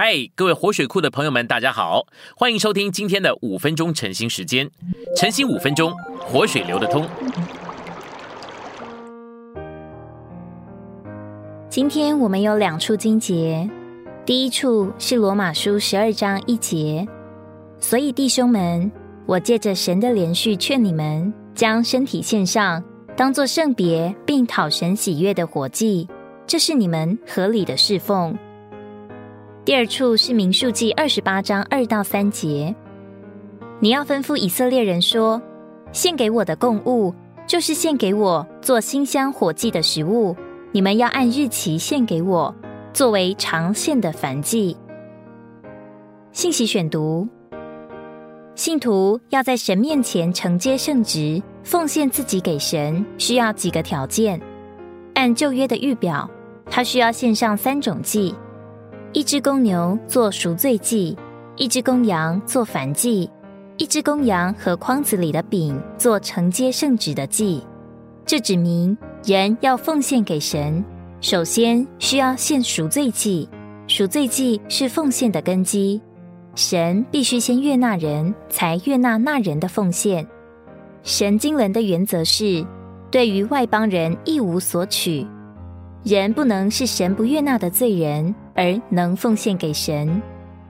嗨，各位活水库的朋友们，大家好，欢迎收听今天的五分钟晨兴时间。晨兴五分钟，活水流得通。今天我们有两处经节，第一处是罗马书十二章一节，所以弟兄们，我借着神的连续劝你们，将身体献上，当作圣别，并讨神喜悦的活祭，这是你们合理的侍奉。第二处是民数记二十八章二到三节，你要吩咐以色列人说：献给我的供物，就是献给我做馨香火祭的食物，你们要按日期献给我，作为长献的燔祭。信息选读：信徒要在神面前承接圣职，奉献自己给神，需要几个条件。按旧约的预表，他需要献上三种祭。一只公牛做赎罪祭，一只公羊做燔祭，一只公羊和筐子里的饼做承接圣旨的祭。这指明人要奉献给神，首先需要献赎罪祭。赎罪祭是奉献的根基，神必须先悦纳人，才悦纳那人的奉献。神经纶的原则是，对于外邦人一无所取。人不能是神不悦纳的罪人，而能奉献给神。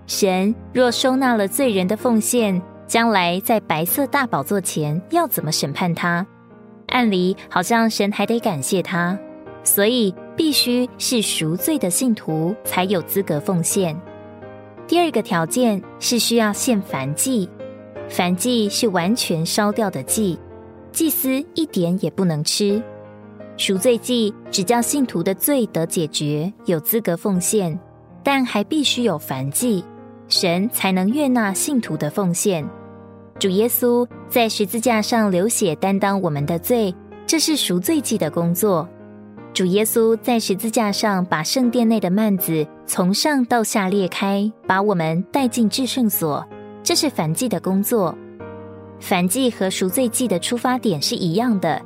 神若收纳了罪人的奉献，将来在白色大宝座前要怎么审判他？按理好像神还得感谢他，所以必须是赎罪的信徒才有资格奉献。第二个条件是需要献燔祭，燔祭是完全烧掉的祭，祭司一点也不能吃。赎罪祭只叫信徒的罪得解决，有资格奉献，但还必须有燔祭，神才能悦纳信徒的奉献。主耶稣在十字架上流血，担当我们的罪，这是赎罪祭的工作。主耶稣在十字架上把圣殿内的幔子从上到下裂开，把我们带进至圣所，这是燔祭的工作。燔祭和赎罪祭的出发点是一样的。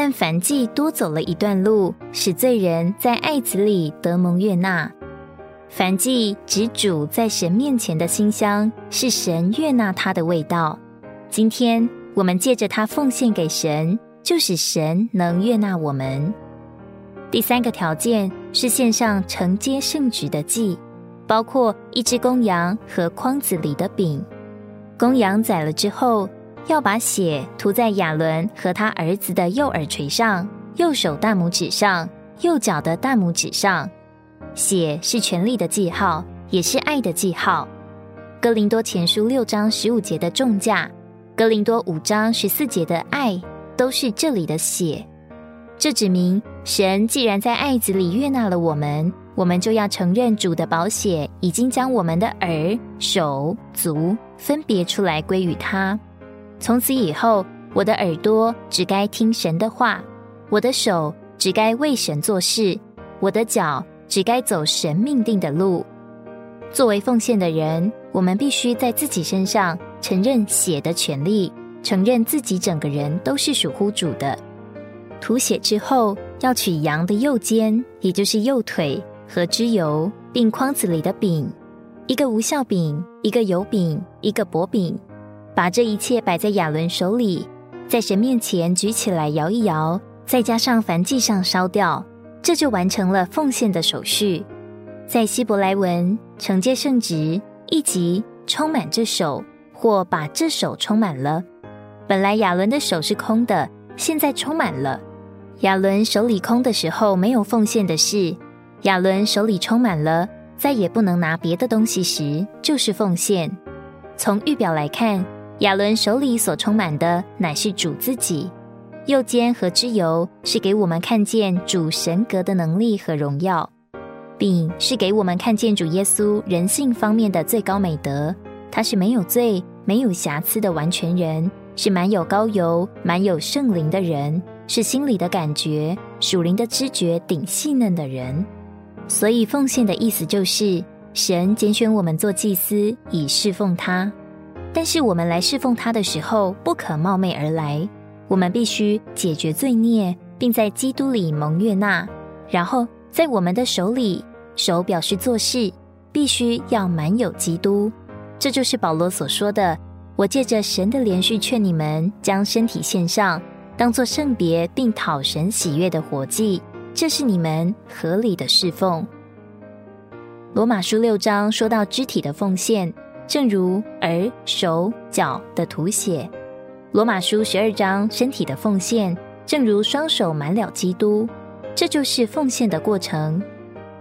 但凡祭多走了一段路，使罪人在爱子里得蒙悦纳。凡祭指主在神面前的馨香，是神悦纳他的味道。今天我们借着它奉献给神，就使神能悦纳我们。第三个条件是献上承接圣旨的祭，包括一只公羊和筐子里的饼。公羊宰了之后。要把血涂在亚伦和他儿子的右耳垂上、右手大拇指上、右脚的大拇指上。血是权力的记号，也是爱的记号。哥林多前书六章十五节的重价，哥林多五章十四节的爱，都是这里的血。这指明神既然在爱子里悦纳了我们，我们就要承认主的宝血已经将我们的耳、手、足分别出来归于他。从此以后，我的耳朵只该听神的话，我的手只该为神做事，我的脚只该走神命定的路。作为奉献的人，我们必须在自己身上承认血的权利，承认自己整个人都是属乎主的。涂血之后，要取羊的右肩，也就是右腿和脂油，并筐子里的饼，一个无效饼，一个油饼，一个薄饼。把这一切摆在亚伦手里，在神面前举起来摇一摇，再加上燔祭上烧掉，这就完成了奉献的手续。在希伯来文，承接圣职一级充满这手，或把这手充满了。本来亚伦的手是空的，现在充满了。亚伦手里空的时候没有奉献的事，亚伦手里充满了，再也不能拿别的东西时，就是奉献。从预表来看。亚伦手里所充满的乃是主自己，右肩和之油是给我们看见主神格的能力和荣耀，饼是给我们看见主耶稣人性方面的最高美德。他是没有罪、没有瑕疵的完全人，是满有高油、满有圣灵的人，是心里的感觉、属灵的知觉顶细嫩的人。所以奉献的意思就是，神拣选我们做祭司，以侍奉他。但是我们来侍奉他的时候，不可冒昧而来。我们必须解决罪孽，并在基督里蒙悦纳。然后在我们的手里，手表示做事，必须要满有基督。这就是保罗所说的：“我借着神的连续劝你们，将身体献上，当作圣别并讨神喜悦的活祭，这是你们合理的侍奉。”罗马书六章说到肢体的奉献，正如耳、手、脚的图写；罗马书十二章身体的奉献，正如双手满了基督。这就是奉献的过程。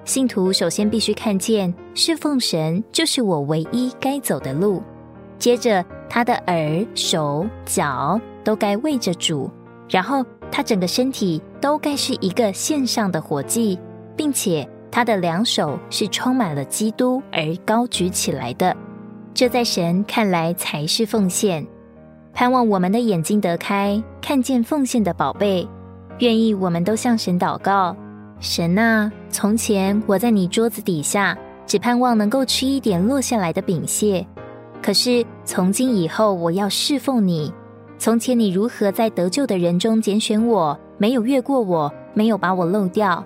信徒首先必须看见侍奉神就是我唯一该走的路，接着他的耳、手、脚都该为着主，然后他整个身体都该是一个线上的活祭，并且他的两手是充满了基督而高举起来的。这在神看来才是奉献。盼望我们的眼睛得开，看见奉献的宝贝。愿意，我们都向神祷告。神啊，从前我在你桌子底下，只盼望能够吃一点落下来的饼屑。可是从今以后，我要侍奉你。从前你如何在得救的人中拣选我，没有越过我，没有把我漏掉。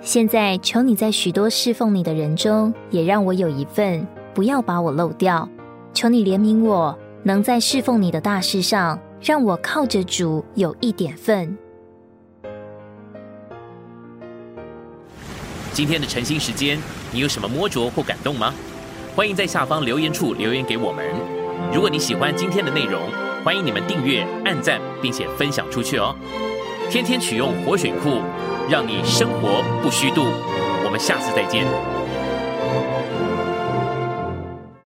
现在求你在许多侍奉你的人中，也让我有一份，不要把我漏掉。求你怜悯我，能在侍奉你的大事上，让我靠着主有一点份。今天的晨兴时间，你有什么摸着或感动吗？欢迎在下方留言处留言给我们。如果你喜欢今天的内容，欢迎你们订阅、按赞，并且分享出去哦。天天取用活水库，让你生活不虚度。我们下次再见。